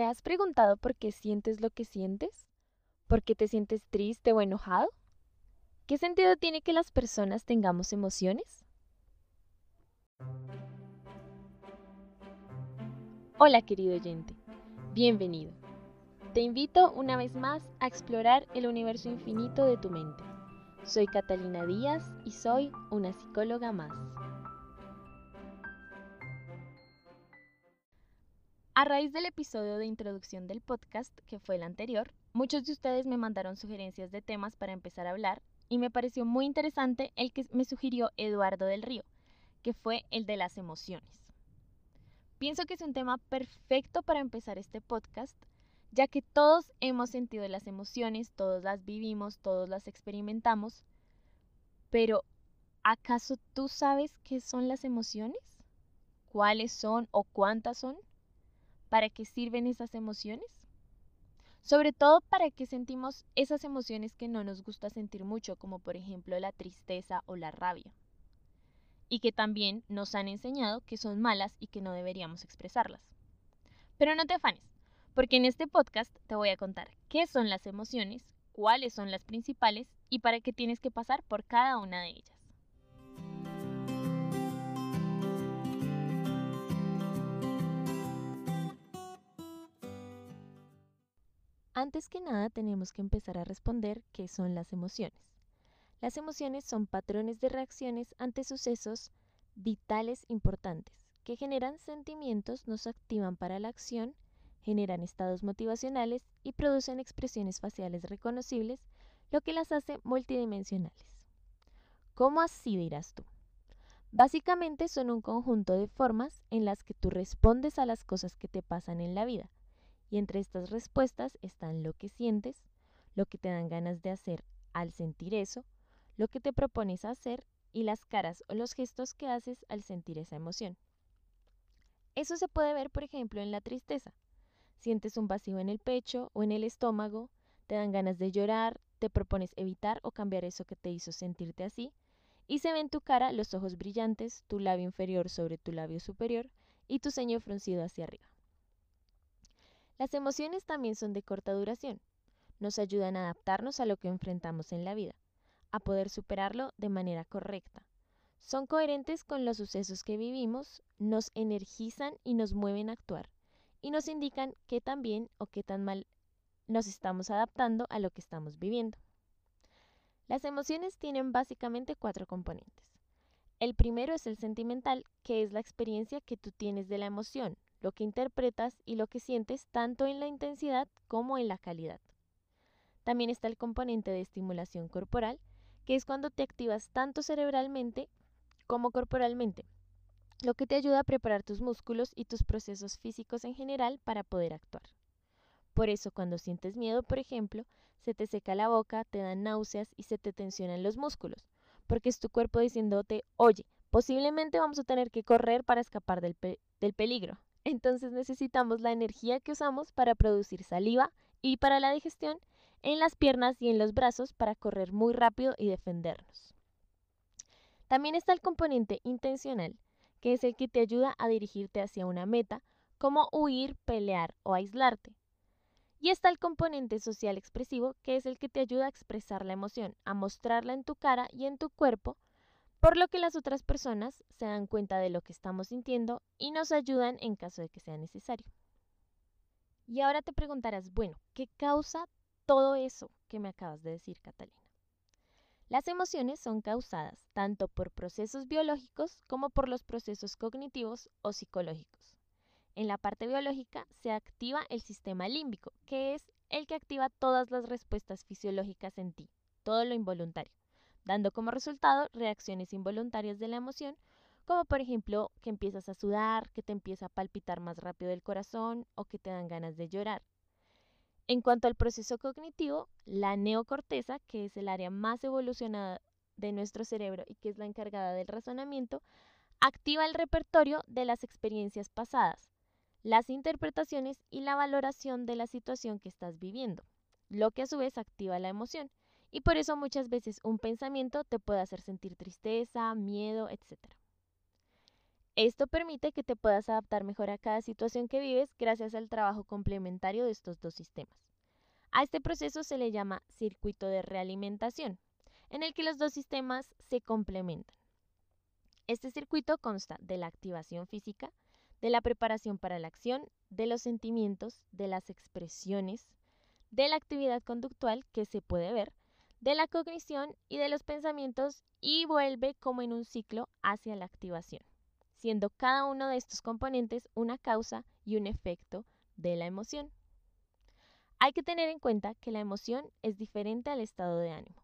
¿Te has preguntado por qué sientes lo que sientes? ¿Por qué te sientes triste o enojado? ¿Qué sentido tiene que las personas tengamos emociones? Hola querido oyente, bienvenido. Te invito una vez más a explorar el universo infinito de tu mente. Soy Catalina Díaz y soy una psicóloga más. A raíz del episodio de introducción del podcast, que fue el anterior, muchos de ustedes me mandaron sugerencias de temas para empezar a hablar y me pareció muy interesante el que me sugirió Eduardo del Río, que fue el de las emociones. Pienso que es un tema perfecto para empezar este podcast, ya que todos hemos sentido las emociones, todos las vivimos, todos las experimentamos, pero ¿acaso tú sabes qué son las emociones? ¿Cuáles son o cuántas son? ¿Para qué sirven esas emociones? Sobre todo para qué sentimos esas emociones que no nos gusta sentir mucho, como por ejemplo la tristeza o la rabia. Y que también nos han enseñado que son malas y que no deberíamos expresarlas. Pero no te afanes, porque en este podcast te voy a contar qué son las emociones, cuáles son las principales y para qué tienes que pasar por cada una de ellas. Antes que nada tenemos que empezar a responder qué son las emociones. Las emociones son patrones de reacciones ante sucesos vitales importantes que generan sentimientos, nos activan para la acción, generan estados motivacionales y producen expresiones faciales reconocibles, lo que las hace multidimensionales. ¿Cómo así dirás tú? Básicamente son un conjunto de formas en las que tú respondes a las cosas que te pasan en la vida y entre estas respuestas están lo que sientes, lo que te dan ganas de hacer al sentir eso, lo que te propones hacer y las caras o los gestos que haces al sentir esa emoción. Eso se puede ver, por ejemplo, en la tristeza. Sientes un vacío en el pecho o en el estómago, te dan ganas de llorar, te propones evitar o cambiar eso que te hizo sentirte así, y se ve en tu cara los ojos brillantes, tu labio inferior sobre tu labio superior y tu ceño fruncido hacia arriba. Las emociones también son de corta duración. Nos ayudan a adaptarnos a lo que enfrentamos en la vida, a poder superarlo de manera correcta. Son coherentes con los sucesos que vivimos, nos energizan y nos mueven a actuar, y nos indican qué tan bien o qué tan mal nos estamos adaptando a lo que estamos viviendo. Las emociones tienen básicamente cuatro componentes. El primero es el sentimental, que es la experiencia que tú tienes de la emoción, lo que interpretas y lo que sientes tanto en la intensidad como en la calidad. También está el componente de estimulación corporal, que es cuando te activas tanto cerebralmente como corporalmente, lo que te ayuda a preparar tus músculos y tus procesos físicos en general para poder actuar. Por eso cuando sientes miedo, por ejemplo, se te seca la boca, te dan náuseas y se te tensionan los músculos, porque es tu cuerpo diciéndote, oye, posiblemente vamos a tener que correr para escapar del, del peligro. Entonces necesitamos la energía que usamos para producir saliva y para la digestión en las piernas y en los brazos para correr muy rápido y defendernos. También está el componente intencional, que es el que te ayuda a dirigirte hacia una meta, como huir, pelear o aislarte. Y está el componente social expresivo, que es el que te ayuda a expresar la emoción, a mostrarla en tu cara y en tu cuerpo por lo que las otras personas se dan cuenta de lo que estamos sintiendo y nos ayudan en caso de que sea necesario. Y ahora te preguntarás, bueno, ¿qué causa todo eso que me acabas de decir, Catalina? Las emociones son causadas tanto por procesos biológicos como por los procesos cognitivos o psicológicos. En la parte biológica se activa el sistema límbico, que es el que activa todas las respuestas fisiológicas en ti, todo lo involuntario dando como resultado reacciones involuntarias de la emoción, como por ejemplo que empiezas a sudar, que te empieza a palpitar más rápido el corazón o que te dan ganas de llorar. En cuanto al proceso cognitivo, la neocorteza, que es el área más evolucionada de nuestro cerebro y que es la encargada del razonamiento, activa el repertorio de las experiencias pasadas, las interpretaciones y la valoración de la situación que estás viviendo, lo que a su vez activa la emoción. Y por eso muchas veces un pensamiento te puede hacer sentir tristeza, miedo, etc. Esto permite que te puedas adaptar mejor a cada situación que vives gracias al trabajo complementario de estos dos sistemas. A este proceso se le llama circuito de realimentación, en el que los dos sistemas se complementan. Este circuito consta de la activación física, de la preparación para la acción, de los sentimientos, de las expresiones, de la actividad conductual que se puede ver, de la cognición y de los pensamientos y vuelve como en un ciclo hacia la activación, siendo cada uno de estos componentes una causa y un efecto de la emoción. Hay que tener en cuenta que la emoción es diferente al estado de ánimo,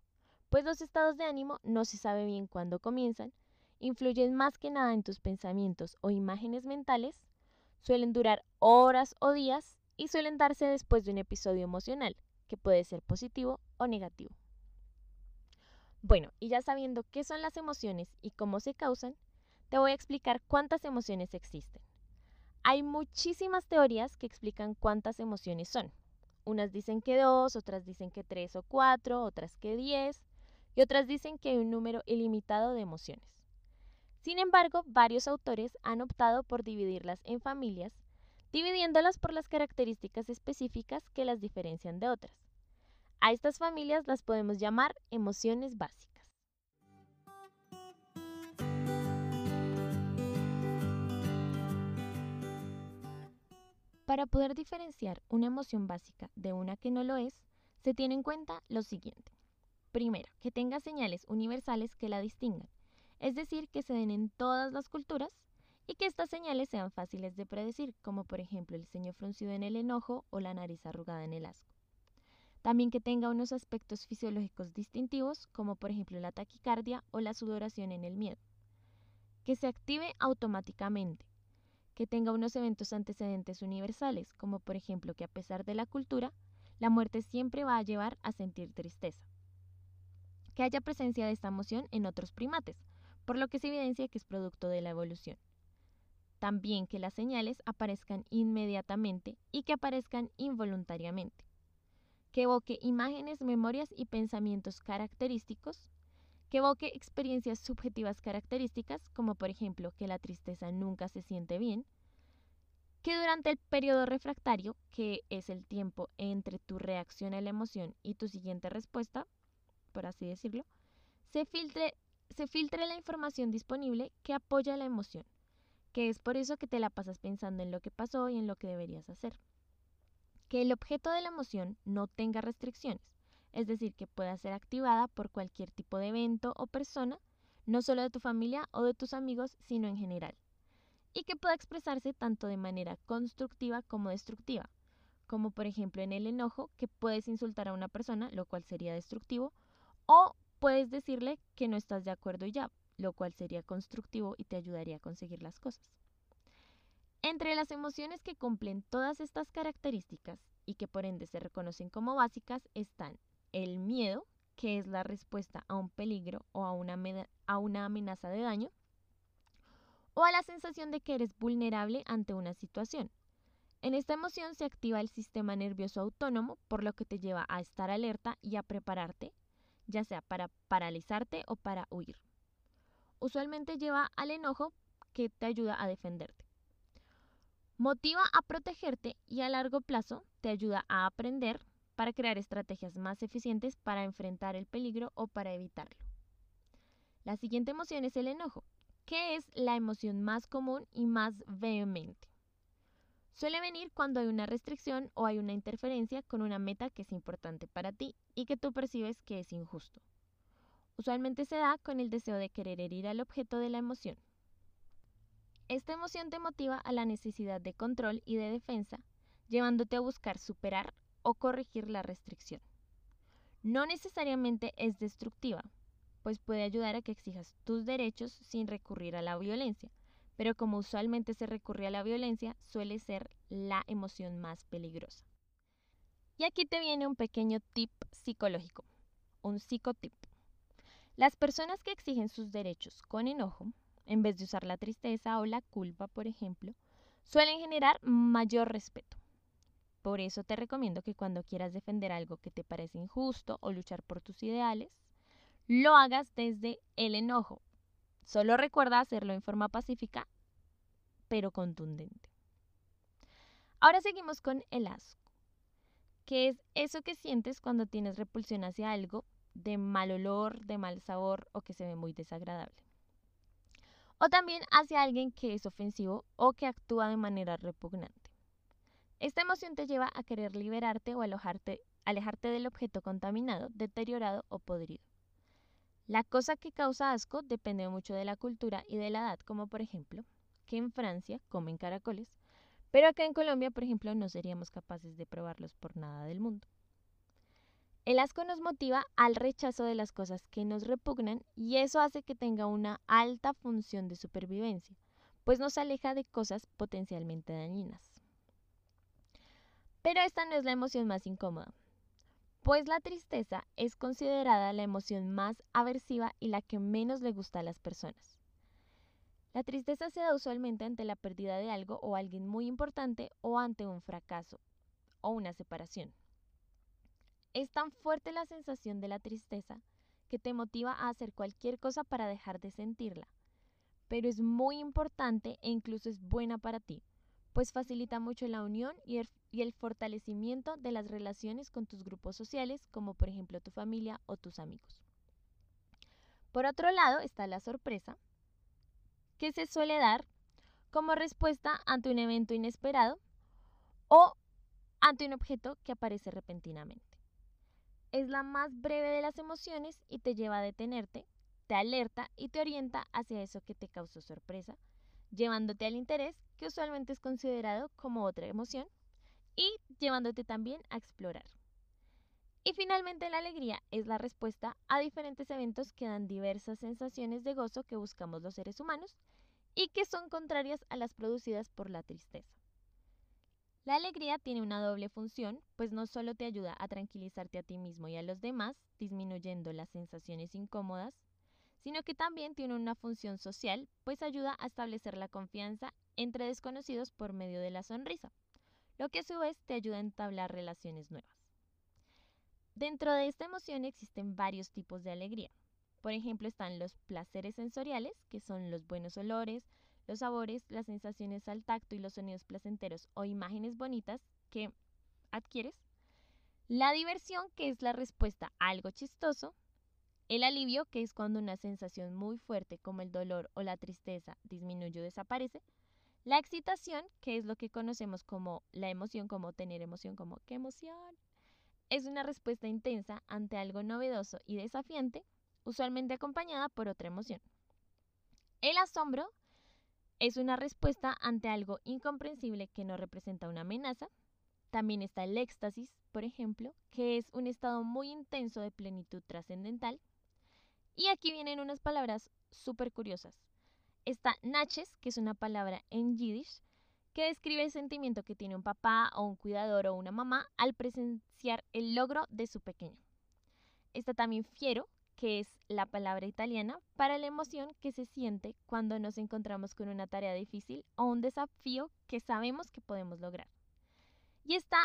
pues los estados de ánimo no se sabe bien cuándo comienzan, influyen más que nada en tus pensamientos o imágenes mentales, suelen durar horas o días y suelen darse después de un episodio emocional, que puede ser positivo o negativo. Bueno, y ya sabiendo qué son las emociones y cómo se causan, te voy a explicar cuántas emociones existen. Hay muchísimas teorías que explican cuántas emociones son. Unas dicen que dos, otras dicen que tres o cuatro, otras que diez, y otras dicen que hay un número ilimitado de emociones. Sin embargo, varios autores han optado por dividirlas en familias, dividiéndolas por las características específicas que las diferencian de otras. A estas familias las podemos llamar emociones básicas. Para poder diferenciar una emoción básica de una que no lo es, se tiene en cuenta lo siguiente. Primero, que tenga señales universales que la distingan, es decir, que se den en todas las culturas y que estas señales sean fáciles de predecir, como por ejemplo el ceño fruncido en el enojo o la nariz arrugada en el asco. También que tenga unos aspectos fisiológicos distintivos, como por ejemplo la taquicardia o la sudoración en el miedo. Que se active automáticamente. Que tenga unos eventos antecedentes universales, como por ejemplo que a pesar de la cultura, la muerte siempre va a llevar a sentir tristeza. Que haya presencia de esta emoción en otros primates, por lo que se evidencia que es producto de la evolución. También que las señales aparezcan inmediatamente y que aparezcan involuntariamente que evoque imágenes, memorias y pensamientos característicos, que evoque experiencias subjetivas características, como por ejemplo que la tristeza nunca se siente bien, que durante el periodo refractario, que es el tiempo entre tu reacción a la emoción y tu siguiente respuesta, por así decirlo, se filtre, se filtre la información disponible que apoya la emoción, que es por eso que te la pasas pensando en lo que pasó y en lo que deberías hacer que el objeto de la emoción no tenga restricciones, es decir, que pueda ser activada por cualquier tipo de evento o persona, no solo de tu familia o de tus amigos, sino en general, y que pueda expresarse tanto de manera constructiva como destructiva, como por ejemplo en el enojo, que puedes insultar a una persona, lo cual sería destructivo, o puedes decirle que no estás de acuerdo y ya, lo cual sería constructivo y te ayudaría a conseguir las cosas. Entre las emociones que cumplen todas estas características y que por ende se reconocen como básicas están el miedo, que es la respuesta a un peligro o a una, amenaza de daño, o a la sensación de que eres vulnerable ante una situación. En esta emoción se activa el sistema nervioso autónomo, por lo que te lleva a estar alerta y a prepararte, ya sea para paralizarte o para huir. Usualmente lleva al enojo que te ayuda a defenderte. Motiva a protegerte y a largo plazo te ayuda a aprender para crear estrategias más eficientes para enfrentar el peligro o para evitarlo. La siguiente emoción es el enojo, que es la emoción más común y más vehemente. Suele venir cuando hay una restricción o hay una interferencia con una meta que es importante para ti y que tú percibes que es injusto. Usualmente se da con el deseo de querer herir al objeto de la emoción. Esta emoción te motiva a la necesidad de control y de defensa, llevándote a buscar superar o corregir la restricción. No necesariamente es destructiva, pues puede ayudar a que exijas tus derechos sin recurrir a la violencia, pero como usualmente se recurre a la violencia, suele ser la emoción más peligrosa. Y aquí te viene un pequeño tip psicológico, un psicotip. Las personas que exigen sus derechos con enojo en vez de usar la tristeza o la culpa, por ejemplo, suelen generar mayor respeto. Por eso te recomiendo que cuando quieras defender algo que te parece injusto o luchar por tus ideales, lo hagas desde el enojo. Solo recuerda hacerlo en forma pacífica pero contundente. Ahora seguimos con el asco, que es eso que sientes cuando tienes repulsión hacia algo de mal olor, de mal sabor o que se ve muy desagradable. O también hacia alguien que es ofensivo o que actúa de manera repugnante. Esta emoción te lleva a querer liberarte o alejarte del objeto contaminado, deteriorado o podrido. La cosa que causa asco depende mucho de la cultura y de la edad, como por ejemplo, que en Francia comen caracoles, pero acá en Colombia, por ejemplo, no seríamos capaces de probarlos por nada del mundo. El asco nos motiva al rechazo de las cosas que nos repugnan y eso hace que tenga una alta función de supervivencia, pues nos aleja de cosas potencialmente dañinas. Pero esta no es la emoción más incómoda, pues la tristeza es considerada la emoción más aversiva y la que menos le gusta a las personas. La tristeza se da usualmente ante la pérdida de algo o alguien muy importante o ante un fracaso o una separación. Es tan fuerte la sensación de la tristeza que te motiva a hacer cualquier cosa para dejar de sentirla. Pero es muy importante e incluso es buena para ti, pues facilita mucho la unión y el, fortalecimiento de las relaciones con tus grupos sociales, como por ejemplo tu familia o tus amigos. Por otro lado está la sorpresa, que se suele dar como respuesta ante un evento inesperado o ante un objeto que aparece repentinamente es la más breve de las emociones y te lleva a detenerte, te alerta y te orienta hacia eso que te causó sorpresa, llevándote al interés, que usualmente es considerado como otra emoción, y llevándote también a explorar. Y finalmente la alegría es la respuesta a diferentes eventos que dan diversas sensaciones de gozo que buscamos los seres humanos y que son contrarias a las producidas por la tristeza. La alegría tiene una doble función, pues no solo te ayuda a tranquilizarte a ti mismo y a los demás, disminuyendo las sensaciones incómodas, sino que también tiene una función social, pues ayuda a establecer la confianza entre desconocidos por medio de la sonrisa, lo que a su vez te ayuda a entablar relaciones nuevas. Dentro de esta emoción existen varios tipos de alegría. Por ejemplo, están los placeres sensoriales, que son los buenos olores, los sabores, las sensaciones al tacto y los sonidos placenteros o imágenes bonitas que adquieres, la diversión, que es la respuesta a algo chistoso, el alivio, que es cuando una sensación muy fuerte como el dolor o la tristeza disminuye o desaparece, la excitación, que es lo que conocemos como la emoción, como tener emoción, como qué emoción, es una respuesta intensa ante algo novedoso y desafiante, usualmente acompañada por otra emoción. El asombro es una respuesta ante algo incomprensible que no representa una amenaza. También está el éxtasis, por ejemplo, que es un estado muy intenso de plenitud trascendental. Y aquí vienen unas palabras súper curiosas. Está naches, que es una palabra en yiddish, que describe el sentimiento que tiene un papá o un cuidador o una mamá al presenciar el logro de su pequeño. Está también fiero, que es la palabra italiana para la emoción que se siente cuando nos encontramos con una tarea difícil o un desafío que sabemos que podemos lograr. Y está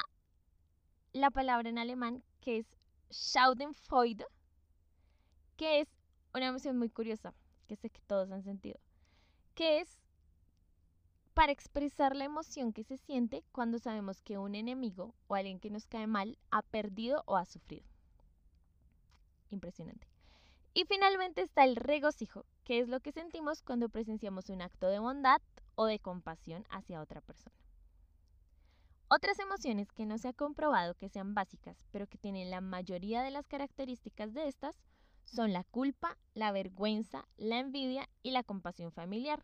la palabra en alemán que es Schadenfreude, que es una emoción muy curiosa, que sé que todos han sentido, que es para expresar la emoción que se siente cuando sabemos que un enemigo o alguien que nos cae mal ha perdido o ha sufrido. Impresionante. Y finalmente está el regocijo, que es lo que sentimos cuando presenciamos un acto de bondad o de compasión hacia otra persona. Otras emociones que no se ha comprobado que sean básicas, pero que tienen la mayoría de las características de estas, son la culpa, la vergüenza, la envidia y la compasión familiar.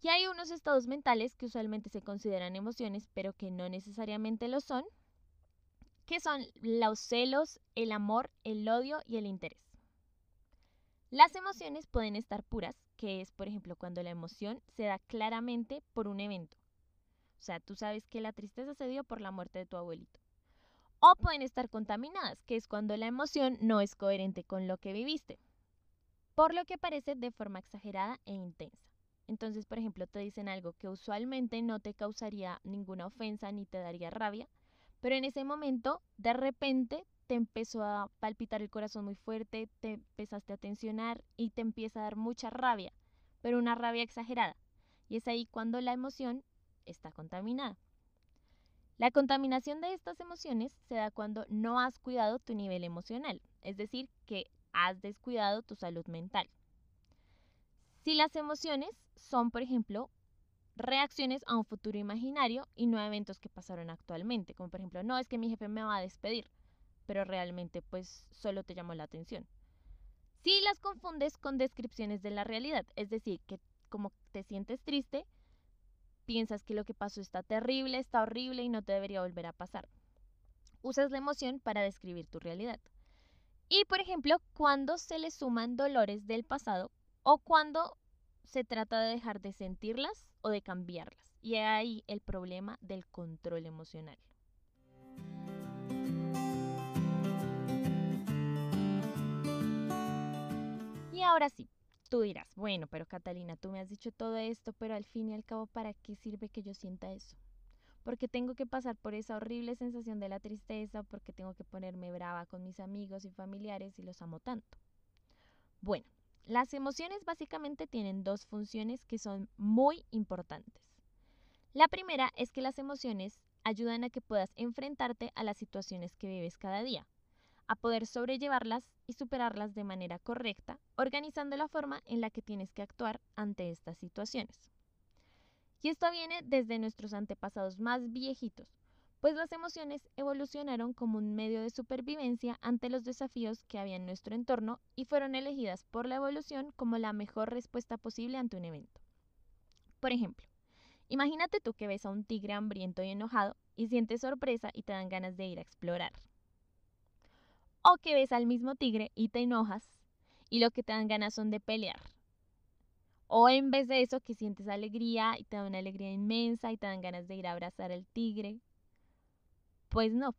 Y hay unos estados mentales que usualmente se consideran emociones, pero que no necesariamente lo son, que son los celos, el amor, el odio y el interés. Las emociones pueden estar puras, que es, por ejemplo, cuando la emoción se da claramente por un evento. O sea, tú sabes que la tristeza se dio por la muerte de tu abuelito. O pueden estar contaminadas, que es cuando la emoción no es coherente con lo que viviste, por lo que parece de forma exagerada e intensa. Entonces, por ejemplo, te dicen algo que usualmente no te causaría ninguna ofensa ni te daría rabia, pero en ese momento, de repente, te empezó a palpitar el corazón muy fuerte, te empezaste a tensionar y te empieza a dar mucha rabia, pero una rabia exagerada. y es ahí cuando la emoción está contaminada. La contaminación de estas emociones se da cuando no has cuidado tu nivel emocional, es decir, que has descuidado tu salud mental. Si las emociones son, por ejemplo, reacciones a un futuro imaginario y no a eventos que pasaron actualmente, como por ejemplo, no es que mi jefe me va a despedir, pero realmente pues solo te llamó la atención. Si las confundes con descripciones de la realidad, es decir, que como te sientes triste, piensas que lo que pasó está terrible, está horrible y no te debería volver a pasar. Usas la emoción para describir tu realidad. Y por ejemplo, cuando se le suman dolores del pasado o cuando se trata de dejar de sentirlas o de cambiarlas. Y ahí el problema del control emocional. Y ahora sí, tú dirás, bueno, pero Catalina, tú me has dicho todo esto, pero al fin y al cabo, ¿para qué sirve que yo sienta eso? Porque tengo que pasar por esa horrible sensación de la tristeza, porque tengo que ponerme brava con mis amigos y familiares y los amo tanto. Bueno, las emociones básicamente tienen dos funciones que son muy importantes. La primera es que las emociones ayudan a que puedas enfrentarte a las situaciones que vives cada día, a poder sobrellevarlas y superarlas de manera correcta, organizando la forma en la que tienes que actuar ante estas situaciones. Y esto viene desde nuestros antepasados más viejitos, pues las emociones evolucionaron como un medio de supervivencia ante los desafíos que había en nuestro entorno y fueron elegidas por la evolución como la mejor respuesta posible ante un evento. Por ejemplo, imagínate tú que ves a un tigre hambriento y enojado y sientes sorpresa y te dan ganas de ir a explorar. O que ves al mismo tigre y te enojas y lo que te dan ganas son de pelear. O en vez de eso que sientes alegría y te da una alegría inmensa y te dan ganas de ir a abrazar al tigre pues no.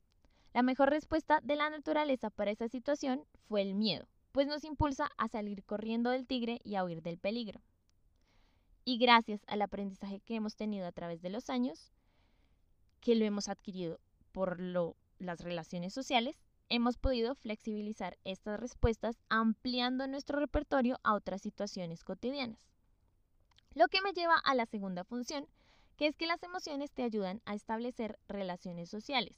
La mejor respuesta de la naturaleza para esa situación fue el miedo, pues nos impulsa a salir corriendo del tigre y a huir del peligro. Y gracias al aprendizaje que hemos tenido a través de los años, que lo hemos adquirido por las relaciones sociales, hemos podido flexibilizar estas respuestas ampliando nuestro repertorio a otras situaciones cotidianas. Lo que me lleva a la segunda función, que es que las emociones te ayudan a establecer relaciones sociales.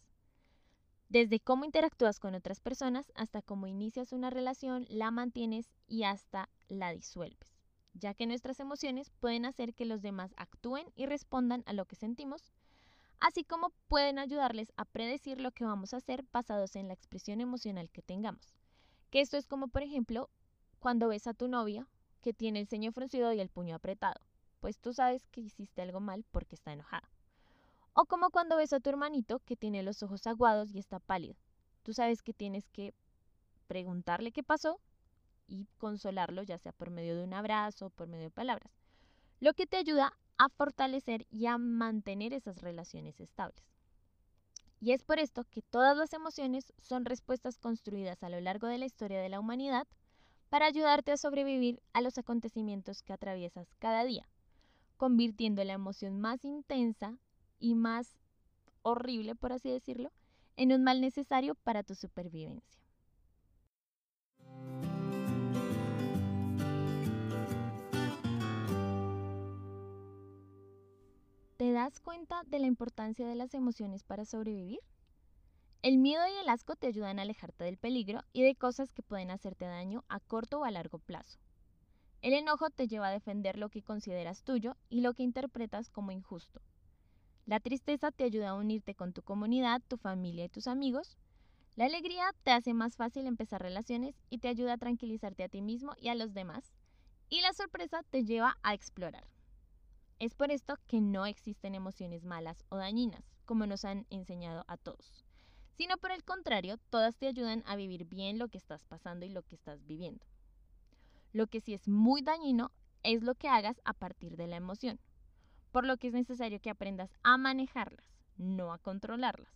Desde cómo interactúas con otras personas hasta cómo inicias una relación, la mantienes y hasta la disuelves, ya que nuestras emociones pueden hacer que los demás actúen y respondan a lo que sentimos, así como pueden ayudarles a predecir lo que vamos a hacer basados en la expresión emocional que tengamos. Que esto es como, por ejemplo, cuando ves a tu novia que tiene el ceño fruncido y el puño apretado pues tú sabes que hiciste algo mal porque está enojada. O como cuando ves a tu hermanito que tiene los ojos aguados y está pálido. Tú sabes que tienes que preguntarle qué pasó y consolarlo, ya sea por medio de un abrazo o por medio de palabras. Lo que te ayuda a fortalecer y a mantener esas relaciones estables. Y es por esto que todas las emociones son respuestas construidas a lo largo de la historia de la humanidad para ayudarte a sobrevivir a los acontecimientos que atraviesas cada día convirtiendo la emoción más intensa y más horrible, por así decirlo, en un mal necesario para tu supervivencia. ¿Te das cuenta de la importancia de las emociones para sobrevivir? El miedo y el asco te ayudan a alejarte del peligro y de cosas que pueden hacerte daño a corto o a largo plazo. El enojo te lleva a defender lo que consideras tuyo y lo que interpretas como injusto. La tristeza te ayuda a unirte con tu comunidad, tu familia y tus amigos. La alegría te hace más fácil empezar relaciones y te ayuda a tranquilizarte a ti mismo y a los demás. Y la sorpresa te lleva a explorar. Es por esto que no existen emociones malas o dañinas, como nos han enseñado a todos, sino por el contrario, todas te ayudan a vivir bien lo que estás pasando y lo que estás viviendo. Lo que sí es muy dañino es lo que hagas a partir de la emoción, por lo que es necesario que aprendas a manejarlas, no a controlarlas,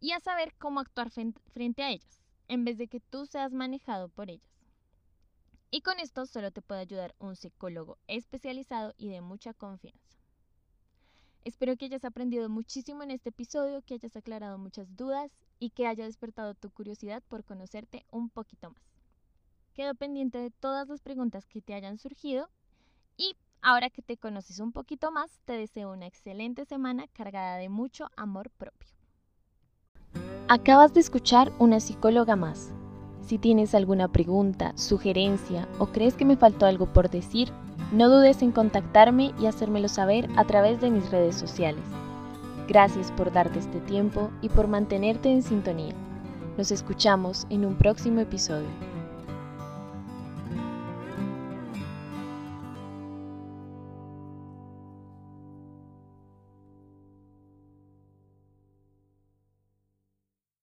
y a saber cómo actuar frente a ellas, en vez de que tú seas manejado por ellas. Y con esto solo te puede ayudar un psicólogo especializado y de mucha confianza. Espero que hayas aprendido muchísimo en este episodio, que hayas aclarado muchas dudas y que haya despertado tu curiosidad por conocerte un poquito más. Quedo pendiente de todas las preguntas que te hayan surgido y Ahora que te conoces un poquito más, te deseo una excelente semana cargada de mucho amor propio. Acabas de escuchar una psicóloga más. Si tienes alguna pregunta, sugerencia o crees que me faltó algo por decir, no dudes en contactarme y hacérmelo saber a través de mis redes sociales. Gracias por darte este tiempo y por mantenerte en sintonía. Nos escuchamos en un próximo episodio.